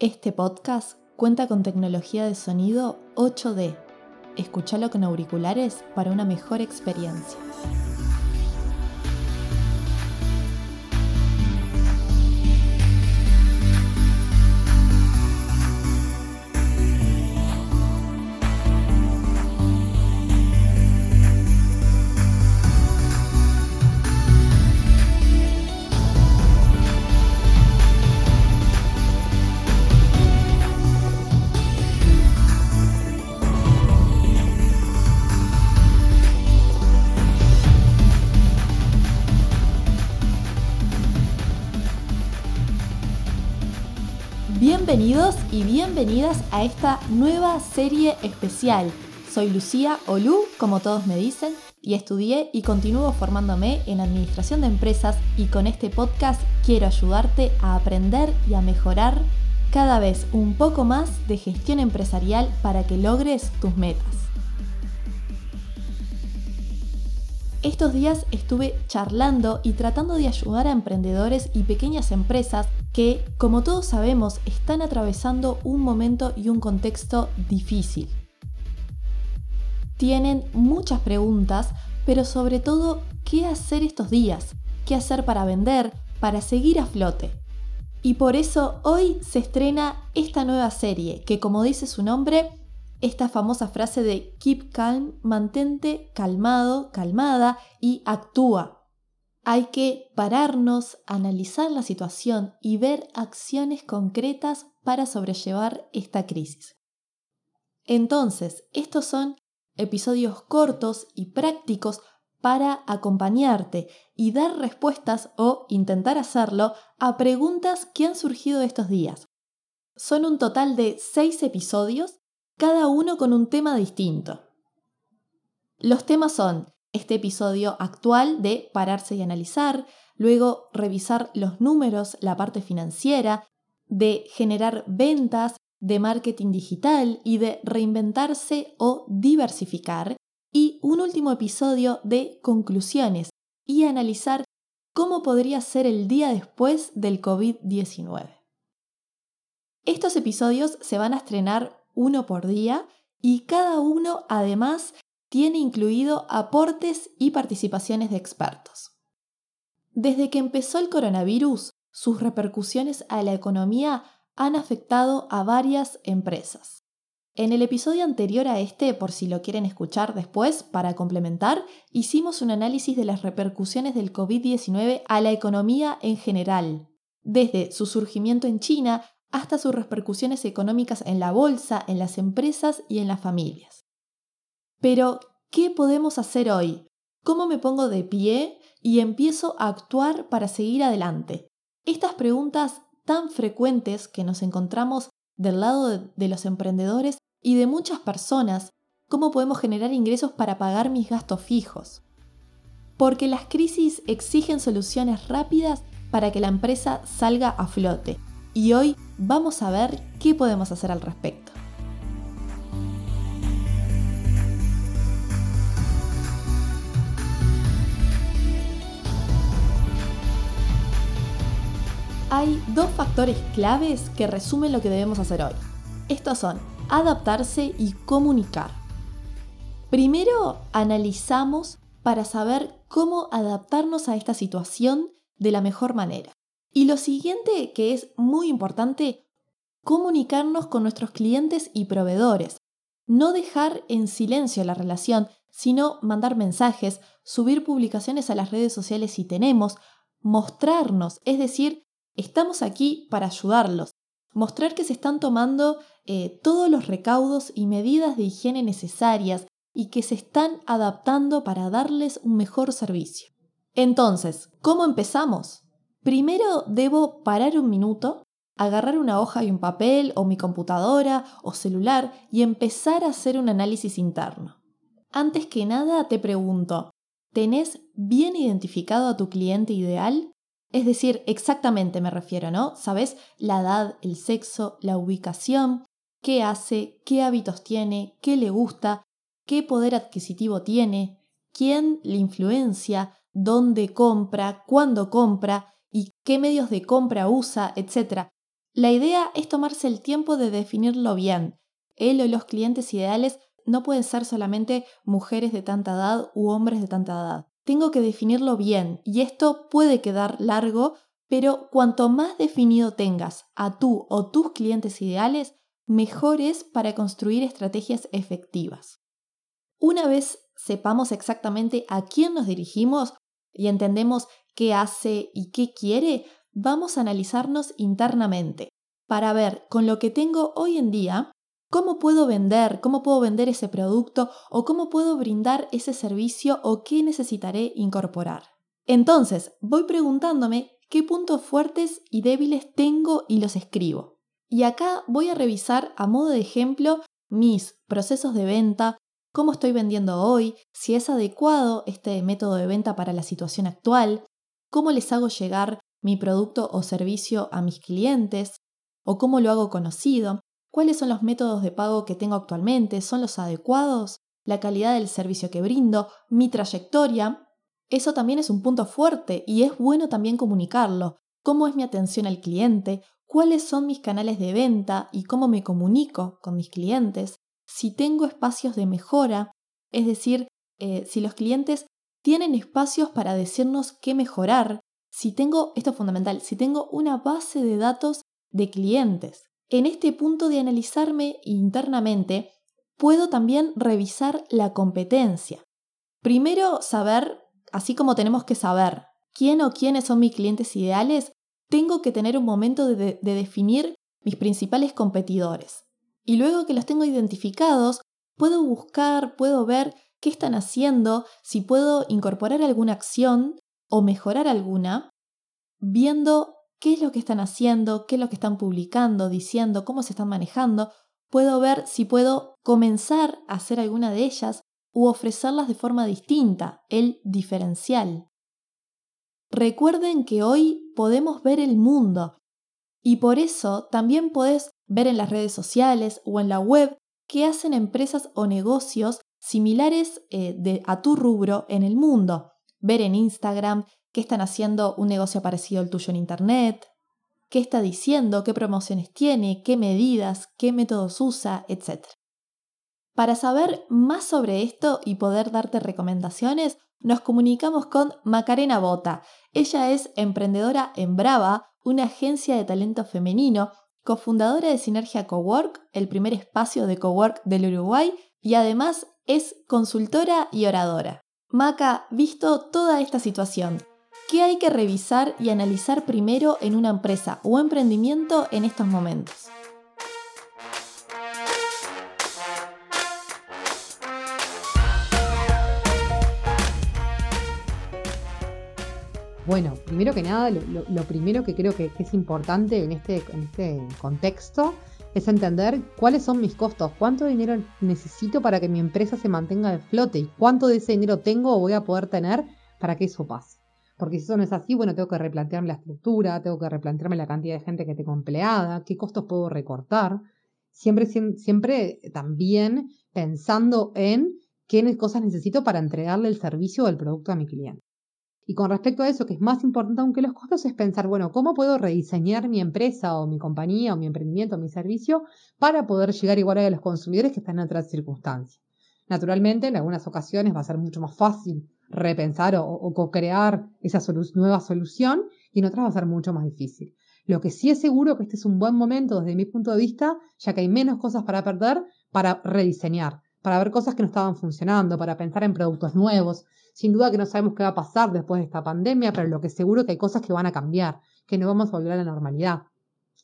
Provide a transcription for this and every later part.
Este podcast cuenta con tecnología de sonido 8D. Escúchalo con auriculares para una mejor experiencia. Bienvenidos y bienvenidas a esta nueva serie especial. Soy Lucía Olú, como todos me dicen, y estudié y continúo formándome en administración de empresas y con este podcast quiero ayudarte a aprender y a mejorar cada vez un poco más de gestión empresarial para que logres tus metas. Estos días estuve charlando y tratando de ayudar a emprendedores y pequeñas empresas que, como todos sabemos, están atravesando un momento y un contexto difícil. Tienen muchas preguntas, pero sobre todo, ¿qué hacer estos días? ¿Qué hacer para vender? Para seguir a flote. Y por eso hoy se estrena esta nueva serie, que como dice su nombre, esta famosa frase de keep calm, mantente calmado, calmada y actúa. Hay que pararnos, analizar la situación y ver acciones concretas para sobrellevar esta crisis. Entonces, estos son episodios cortos y prácticos para acompañarte y dar respuestas o intentar hacerlo a preguntas que han surgido estos días. Son un total de seis episodios, cada uno con un tema distinto. Los temas son este episodio actual de pararse y analizar, luego revisar los números, la parte financiera, de generar ventas, de marketing digital y de reinventarse o diversificar, y un último episodio de conclusiones y analizar cómo podría ser el día después del COVID-19. Estos episodios se van a estrenar uno por día y cada uno además tiene incluido aportes y participaciones de expertos. Desde que empezó el coronavirus, sus repercusiones a la economía han afectado a varias empresas. En el episodio anterior a este, por si lo quieren escuchar después para complementar, hicimos un análisis de las repercusiones del COVID-19 a la economía en general, desde su surgimiento en China hasta sus repercusiones económicas en la bolsa, en las empresas y en las familias. Pero, ¿qué podemos hacer hoy? ¿Cómo me pongo de pie y empiezo a actuar para seguir adelante? Estas preguntas tan frecuentes que nos encontramos del lado de, los emprendedores y de muchas personas, ¿cómo podemos generar ingresos para pagar mis gastos fijos? Porque las crisis exigen soluciones rápidas para que la empresa salga a flote. Y hoy vamos a ver qué podemos hacer al respecto. hay dos factores claves que resumen lo que debemos hacer hoy. Estos son adaptarse y comunicar. Primero analizamos para saber cómo adaptarnos a esta situación de la mejor manera. Y lo siguiente que es muy importante, comunicarnos con nuestros clientes y proveedores. No dejar en silencio la relación, sino mandar mensajes, subir publicaciones a las redes sociales si tenemos, mostrarnos, es decir, Estamos aquí para ayudarlos, mostrar que se están tomando eh, todos los recaudos y medidas de higiene necesarias y que se están adaptando para darles un mejor servicio. Entonces, ¿cómo empezamos? Primero debo parar un minuto, agarrar una hoja y un papel o mi computadora o celular y empezar a hacer un análisis interno. Antes que nada te pregunto, ¿tenés bien identificado a tu cliente ideal? Es decir, exactamente me refiero, ¿no? ¿Sabes? La edad, el sexo, la ubicación, qué hace, qué hábitos tiene, qué le gusta, qué poder adquisitivo tiene, quién le influencia, dónde compra, cuándo compra y qué medios de compra usa, etc. La idea es tomarse el tiempo de definirlo bien. Él o los clientes ideales no pueden ser solamente mujeres de tanta edad u hombres de tanta edad. Tengo que definirlo bien y esto puede quedar largo, pero cuanto más definido tengas a tú o tus clientes ideales, mejor es para construir estrategias efectivas. Una vez sepamos exactamente a quién nos dirigimos y entendemos qué hace y qué quiere, vamos a analizarnos internamente para ver con lo que tengo hoy en día cómo puedo vender, cómo puedo vender ese producto o cómo puedo brindar ese servicio o qué necesitaré incorporar. Entonces, voy preguntándome qué puntos fuertes y débiles tengo y los escribo. Y acá voy a revisar a modo de ejemplo mis procesos de venta, cómo estoy vendiendo hoy, si es adecuado este método de venta para la situación actual, cómo les hago llegar mi producto o servicio a mis clientes, o cómo lo hago conocido, cuáles son los métodos de pago que tengo actualmente, son los adecuados, la calidad del servicio que brindo, mi trayectoria. Eso también es un punto fuerte y es bueno también comunicarlo. ¿Cómo es mi atención al cliente? ¿Cuáles son mis canales de venta y cómo me comunico con mis clientes? Si tengo espacios de mejora, es decir, eh, si los clientes tienen espacios para decirnos qué mejorar, si tengo, esto es fundamental, si tengo una base de datos de clientes. En este punto de analizarme internamente, puedo también revisar la competencia. Primero, saber, así como tenemos que saber quién o quiénes son mis clientes ideales, tengo que tener un momento de, de definir mis principales competidores. Y luego que los tengo identificados, puedo buscar, puedo ver qué están haciendo, si puedo incorporar alguna acción o mejorar alguna, viendo qué es lo que están haciendo, qué es lo que están publicando, diciendo, cómo se están manejando, puedo ver si puedo comenzar a hacer alguna de ellas u ofrecerlas de forma distinta, el diferencial. Recuerden que hoy podemos ver el mundo y por eso también podés ver en las redes sociales o en la web qué hacen empresas o negocios similares eh, a tu rubro en el mundo. Ver en Instagram qué están haciendo un negocio parecido al tuyo en Internet, qué está diciendo, qué promociones tiene, qué medidas, qué métodos usa, etc. Para saber más sobre esto y poder darte recomendaciones, nos comunicamos con Macarena Bota. Ella es emprendedora en Brava, una agencia de talento femenino, cofundadora de Sinergia Cowork, el primer espacio de cowork del Uruguay, y además es consultora y oradora. Maca, visto toda esta situación, ¿Qué hay que revisar y analizar primero en una empresa o emprendimiento en estos momentos? Bueno, primero que nada, lo, primero que creo que, es importante en este, en este contexto es entender cuáles son mis costos, cuánto dinero necesito para que mi empresa se mantenga de flote y cuánto de ese dinero tengo o voy a poder tener para que eso pase. Porque si eso no es así, bueno, tengo que replantearme la estructura, tengo que replantearme la cantidad de gente que tengo empleada, qué costos puedo recortar. Siempre, siempre también pensando en qué cosas necesito para entregarle el servicio o el producto a mi cliente. Y con respecto a eso, que es más importante aún que los costos, es pensar, bueno, ¿cómo puedo rediseñar mi empresa o mi compañía o mi emprendimiento o mi servicio para poder llegar igual a los consumidores que están en otras circunstancias? Naturalmente, en algunas ocasiones va a ser mucho más fácil repensar o, co-crear esa nueva solución y en otras va a ser mucho más difícil. Lo que sí es seguro que este es un buen momento desde mi punto de vista, ya que hay menos cosas para perder, para rediseñar, para ver cosas que no estaban funcionando, para pensar en productos nuevos. Sin duda que no sabemos qué va a pasar después de esta pandemia, pero lo que seguro que hay cosas que van a cambiar, que no vamos a volver a la normalidad.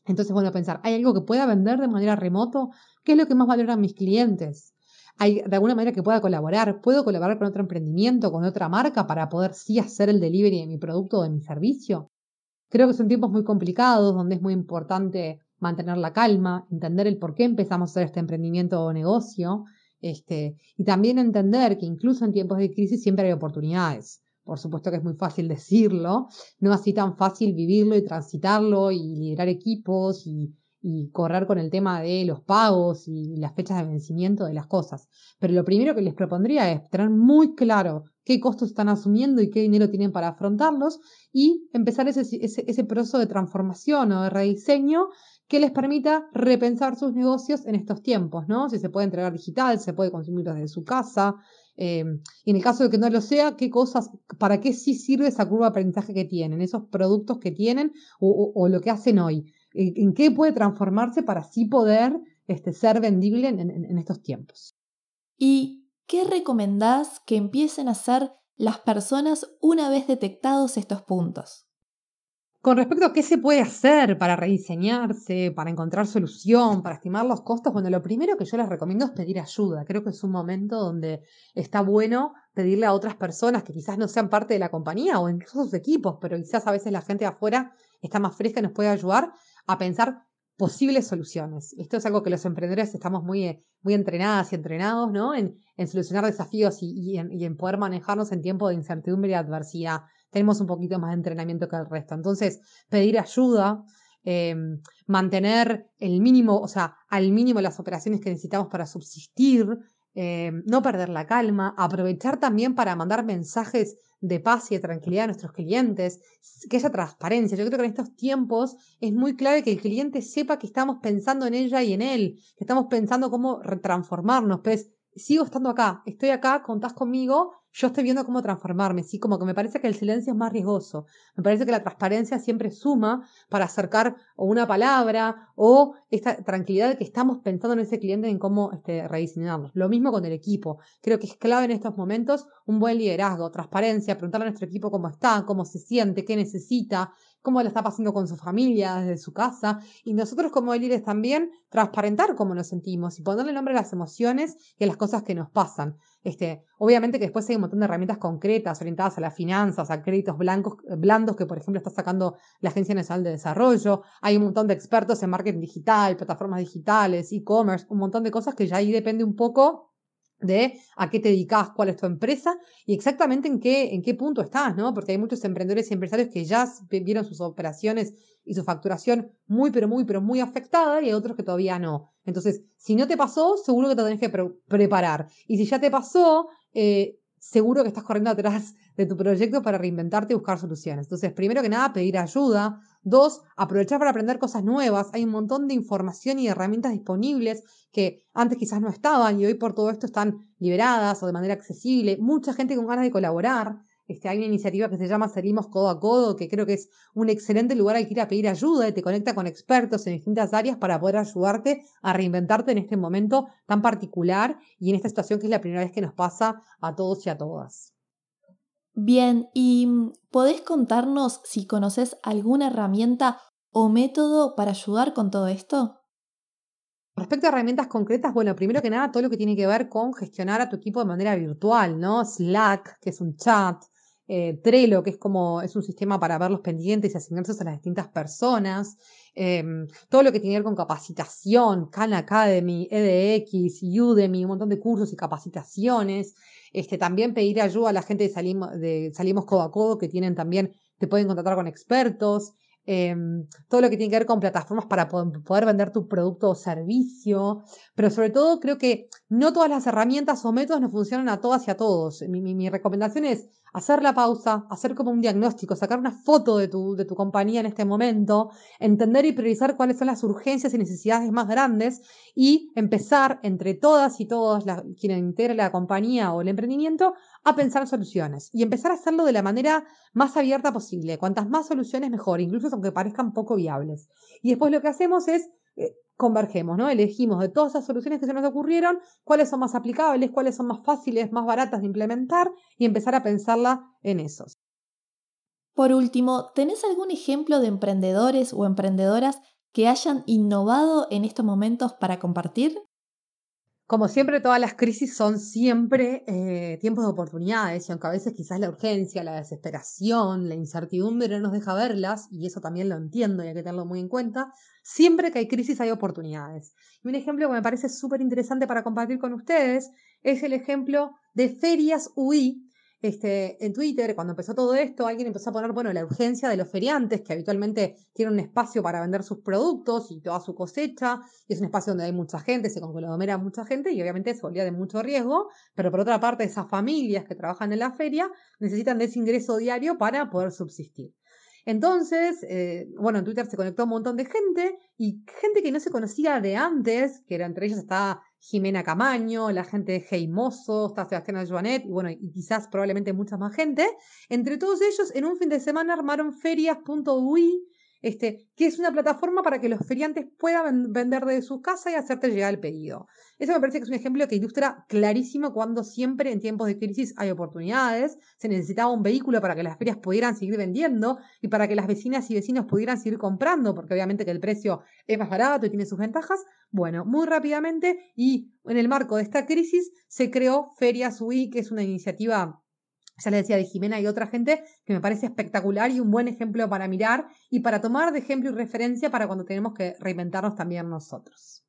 Entonces, bueno, pensar, ¿hay algo que pueda vender de manera remoto? ¿Qué es lo que más valoran mis clientes? hay de alguna manera que pueda colaborar. Puedo colaborar con otro emprendimiento, con otra marca para poder sí hacer el delivery de mi producto o de mi servicio. Creo que son tiempos muy complicados donde es muy importante mantener la calma, entender el por qué empezamos a hacer este emprendimiento o negocio, este, y también entender que incluso en tiempos de crisis siempre hay oportunidades. Por supuesto que es muy fácil decirlo, no así tan fácil vivirlo y transitarlo y liderar equipos y, correr con el tema de los pagos y las fechas de vencimiento de las cosas. Pero lo primero que les propondría es tener muy claro qué costos están asumiendo y qué dinero tienen para afrontarlos y empezar ese, ese, proceso de transformación o de rediseño que les permita repensar sus negocios en estos tiempos, ¿no? Si se puede entregar digital, se puede consumir desde su casa. Eh, y en el caso de que no lo sea, qué cosas, para qué sí sirve esa curva de aprendizaje que tienen, esos productos que tienen o, lo que hacen hoy. ¿En, qué puede transformarse para así poder este, ser vendible en, en estos tiempos? ¿Y qué recomendás que empiecen a hacer las personas una vez detectados estos puntos? Con respecto a qué se puede hacer para rediseñarse, para encontrar solución, para estimar los costos, bueno, lo primero que yo les recomiendo es pedir ayuda. Creo que es un momento donde está bueno pedirle a otras personas que quizás no sean parte de la compañía o incluso sus equipos, pero quizás a veces la gente de afuera está más fresca y nos puede ayudar a pensar posibles soluciones. Esto es algo que los emprendedores estamos muy, muy entrenadas y entrenados, ¿no? En, solucionar desafíos y, en, y en poder manejarnos en tiempo de incertidumbre y adversidad tenemos un poquito más de entrenamiento que el resto. Entonces, pedir ayuda, em, mantener el mínimo, o sea, al mínimo las operaciones que necesitamos para subsistir, em, no perder la calma, aprovechar también para mandar mensajes de paz y de tranquilidad a nuestros clientes, que haya transparencia. Yo creo que en estos tiempos es muy clave que el cliente sepa que estamos pensando en ella y en él, que estamos pensando cómo transformarnos. Pues sigo estando acá, estoy acá, contás conmigo yo estoy viendo cómo transformarme, sí, como que me parece que el silencio es más riesgoso, me parece que la transparencia siempre suma para acercar una palabra o esta tranquilidad de que estamos pensando en ese cliente en cómo este, rediseñarlo. Lo mismo con el equipo, creo que es clave en estos momentos un buen liderazgo, transparencia, preguntarle a nuestro equipo cómo está, cómo se siente, qué necesita, cómo lo está pasando con su familia, desde su casa, y nosotros como líderes también transparentar cómo nos sentimos y ponerle nombre a las emociones y a las cosas que nos pasan. Este, obviamente que después hay un montón de herramientas concretas orientadas a las finanzas, a créditos blancos, blandos que por ejemplo está sacando la Agencia Nacional de Desarrollo, hay un montón de expertos en marketing digital, plataformas digitales, e-commerce, un montón de cosas que ya ahí depende un poco de a qué te dedicas, cuál es tu empresa y exactamente en qué, en qué punto estás, ¿no? Porque hay muchos emprendedores y empresarios que ya vieron sus operaciones y su facturación muy, pero muy, pero muy afectada y hay otros que todavía no. Entonces, si no te pasó, seguro que te tenés que preparar. Y si ya te pasó, eh, seguro que estás corriendo atrás de tu proyecto para reinventarte y buscar soluciones. Entonces, primero que nada, pedir ayuda. Dos, aprovechar para aprender cosas nuevas. Hay un montón de información y herramientas disponibles que antes quizás no estaban y hoy por todo esto están liberadas o de manera accesible. Mucha gente con ganas de colaborar. Este, hay una iniciativa que se llama Salimos Codo a Codo, que creo que es un excelente lugar al que ir a pedir ayuda y te conecta con expertos en distintas áreas para poder ayudarte a reinventarte en este momento tan particular y en esta situación que es la primera vez que nos pasa a todos y a todas. Bien, ¿y mm, podés contarnos si conoces alguna herramienta o método para ayudar con todo esto? Respecto a herramientas concretas, bueno, primero que nada, todo lo que tiene que ver con gestionar a tu equipo de manera virtual, ¿no? Slack, que es un chat, eh, Trello, que es como es un sistema para ver los pendientes y asignarse a las distintas personas, em, todo lo que tiene que ver con capacitación, Khan Academy, EDX, Udemy, un montón de cursos y capacitaciones. Este, también pedir ayuda a la gente de Salimos, de Salimos Codo a Codo, que tienen también, te pueden contratar con expertos. Em, todo lo que tiene que ver con plataformas para poder vender tu producto o servicio, pero sobre todo creo que no todas las herramientas o métodos nos funcionan a todas y a todos. mi recomendación es hacer la pausa, hacer como un diagnóstico, sacar una foto de tu, de tu compañía en este momento, entender y priorizar cuáles son las urgencias y necesidades más grandes y empezar entre todas y todos quienes integren la compañía o el emprendimiento a pensar soluciones y empezar a hacerlo de la manera más abierta posible. Cuantas más soluciones mejor, incluso aunque parezcan poco viables. Y después lo que hacemos es convergemos, ¿no? Elegimos de todas esas soluciones que se nos ocurrieron, cuáles son más aplicables, cuáles son más fáciles, más baratas de implementar y empezar a pensarla en esos. Por último, ¿tenés algún ejemplo de emprendedores o emprendedoras que hayan innovado en estos momentos para compartir? Como siempre, todas las crisis son siempre eh, tiempos de oportunidades y aunque a veces quizás la urgencia, la desesperación, la incertidumbre no nos deja verlas, y eso también lo entiendo y hay que tenerlo muy en cuenta, siempre que hay crisis hay oportunidades. Y un ejemplo que me parece súper interesante para compartir con ustedes es el ejemplo de Ferias UI, este, en Twitter, cuando empezó todo esto, alguien empezó a poner, bueno, la urgencia de los feriantes, que habitualmente tienen un espacio para vender sus productos y toda su cosecha, y es un espacio donde hay mucha gente, se conglomera mucha gente, y obviamente se volvía de mucho riesgo, pero por otra parte, esas familias que trabajan en la feria necesitan de ese ingreso diario para poder subsistir. Entonces, eh, bueno, en Twitter se conectó un montón de gente y gente que no se conocía de antes, que era, entre ellos está Jimena Camaño, la gente de Hey Mozo, está Sebastián Joanet y bueno, y quizás probablemente mucha más gente. Entre todos ellos, en un fin de semana armaron ferias.ui este, que es una plataforma para que los feriantes puedan vender de su casa y hacerte llegar el pedido. Eso me parece que es un ejemplo que ilustra clarísimo cuando siempre en tiempos de crisis hay oportunidades, se necesitaba un vehículo para que las ferias pudieran seguir vendiendo y para que las vecinas y vecinos pudieran seguir comprando, porque obviamente que el precio es más barato y tiene sus ventajas. Bueno, muy rápidamente y en el marco de esta crisis se creó Ferias UI, que es una iniciativa ya le decía de Jimena y otra gente, que me parece espectacular y un buen ejemplo para mirar y para tomar de ejemplo y referencia para cuando tenemos que reinventarnos también nosotros.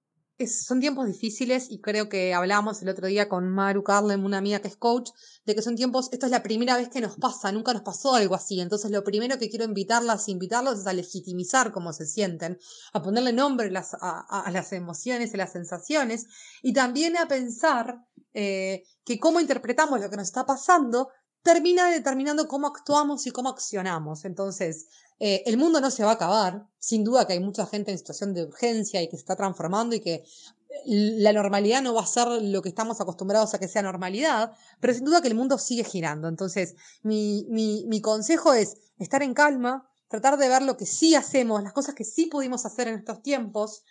son tiempos difíciles y creo que hablábamos el otro día con Maru Carlem, una amiga que es coach, de que son tiempos, esto es la primera vez que nos pasa, nunca nos pasó algo así. Entonces lo primero que quiero invitarlas, invitarlos es a legitimizar cómo se sienten, a ponerle nombre a, las emociones, a las sensaciones y también a pensar eh, que cómo interpretamos lo que nos está pasando termina determinando cómo actuamos y cómo accionamos. Entonces, eh, el mundo no se va a acabar. Sin duda que hay mucha gente en situación de urgencia y que se está transformando y que la normalidad no va a ser lo que estamos acostumbrados a que sea normalidad, pero sin duda que el mundo sigue girando. Entonces, mi, mi, mi consejo es estar en calma, tratar de ver lo que sí hacemos, las cosas que sí pudimos hacer en estos tiempos,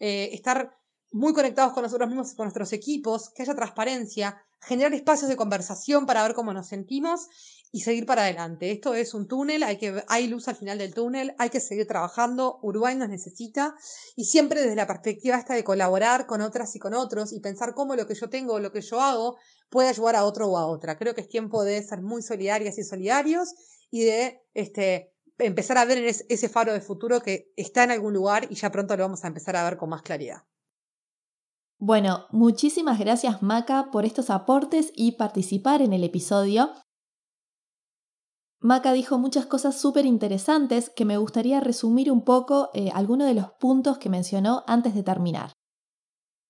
eh, estar muy conectados con nosotros mismos y con nuestros equipos, que haya transparencia, generar espacios de conversación para ver cómo nos sentimos y seguir para adelante. Esto es un túnel, hay, que, hay luz al final del túnel, hay que seguir trabajando, Uruguay nos necesita y siempre desde la perspectiva esta de colaborar con otras y con otros y pensar cómo lo que yo tengo o lo que yo hago puede ayudar a otro o a otra. Creo que es tiempo de ser muy solidarias y solidarios y de este, empezar a ver ese faro de futuro que está en algún lugar y ya pronto lo vamos a empezar a ver con más claridad. Bueno, muchísimas gracias Maca por estos aportes y participar en el episodio. Maca dijo muchas cosas súper interesantes que me gustaría resumir un poco eh, algunos de los puntos que mencionó antes de terminar.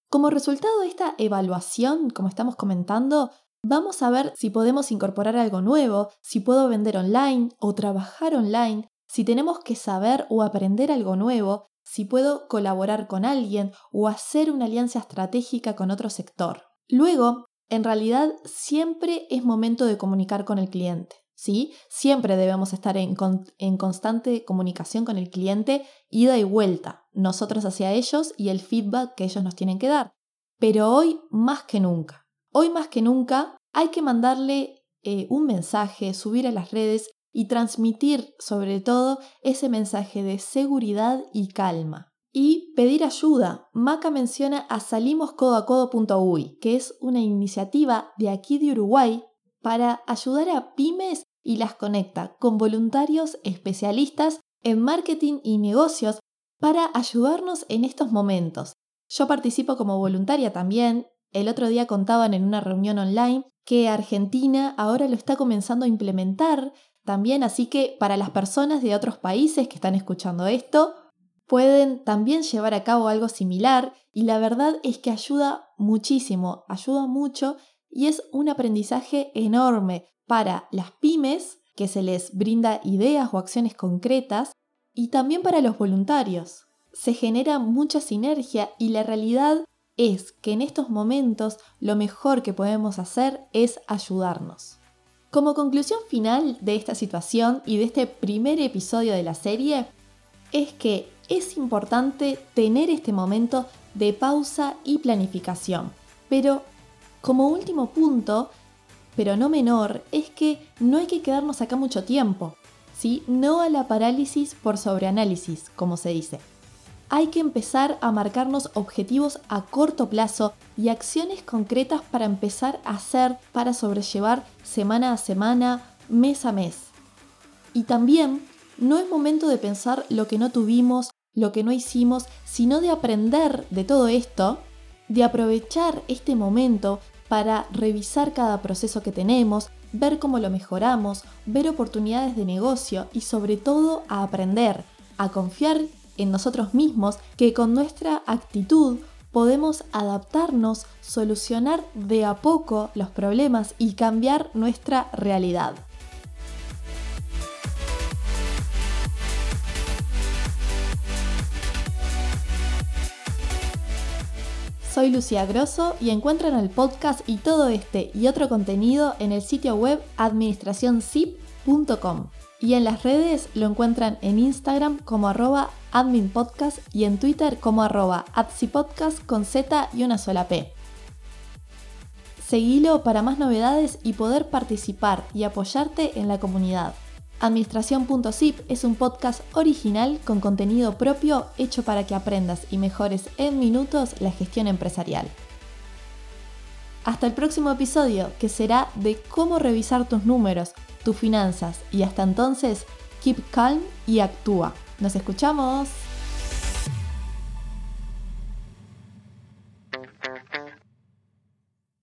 Como resultado de esta evaluación, como estamos comentando, vamos a ver si podemos incorporar algo nuevo, si puedo vender online o trabajar online, si tenemos que saber o aprender algo nuevo, si puedo colaborar con alguien o hacer una alianza estratégica con otro sector. Luego, en realidad siempre es momento de comunicar con el cliente. ¿sí? Siempre debemos estar en, en, constante comunicación con el cliente, ida y vuelta, nosotros hacia ellos y el feedback que ellos nos tienen que dar. Pero hoy más que nunca, hoy más que nunca hay que mandarle eh, un mensaje, subir a las redes y transmitir sobre todo ese mensaje de seguridad y calma. Y pedir ayuda. Maca menciona a salimoscodoacodo.uy, que es una iniciativa de aquí de Uruguay para ayudar a pymes y las conecta con voluntarios especialistas en marketing y negocios para ayudarnos en estos momentos. Yo participo como voluntaria también. El otro día contaban en una reunión online que Argentina ahora lo está comenzando a implementar también, así que para las personas de otros países que están escuchando esto, pueden también llevar a cabo algo similar y la verdad es que ayuda muchísimo, ayuda mucho y es un aprendizaje enorme para las pymes que se les brinda ideas o acciones concretas y también para los voluntarios. Se genera mucha sinergia y la realidad es que en estos momentos lo mejor que podemos hacer es ayudarnos. Como conclusión final de esta situación y de este primer episodio de la serie, es que es importante tener este momento de pausa y planificación. Pero como último punto, pero no menor, es que no hay que quedarnos acá mucho tiempo. ¿sí? No a la parálisis por sobreanálisis, como se dice hay que empezar a marcarnos objetivos a corto plazo y acciones concretas para empezar a hacer, para sobrellevar semana a semana, mes a mes. Y también no es momento de pensar lo que no tuvimos, lo que no hicimos, sino de aprender de todo esto, de aprovechar este momento para revisar cada proceso que tenemos, ver cómo lo mejoramos, ver oportunidades de negocio y sobre todo a aprender, a confiar en nosotros mismos que con nuestra actitud podemos adaptarnos, solucionar de a poco los problemas y cambiar nuestra realidad. Soy Lucía Grosso y encuentran el podcast y todo este y otro contenido en el sitio web administracionzip.com. Y en las redes lo encuentran en Instagram como arroba adminpodcast y en Twitter como arroba adsipodcast con Z y una sola P. Seguilo para más novedades y poder participar y apoyarte en la comunidad. Administración.zip es un podcast original con contenido propio hecho para que aprendas y mejores en minutos la gestión empresarial. Hasta el próximo episodio, que será de cómo revisar tus números, tus finanzas y hasta entonces, keep calm y actúa. Nos escuchamos.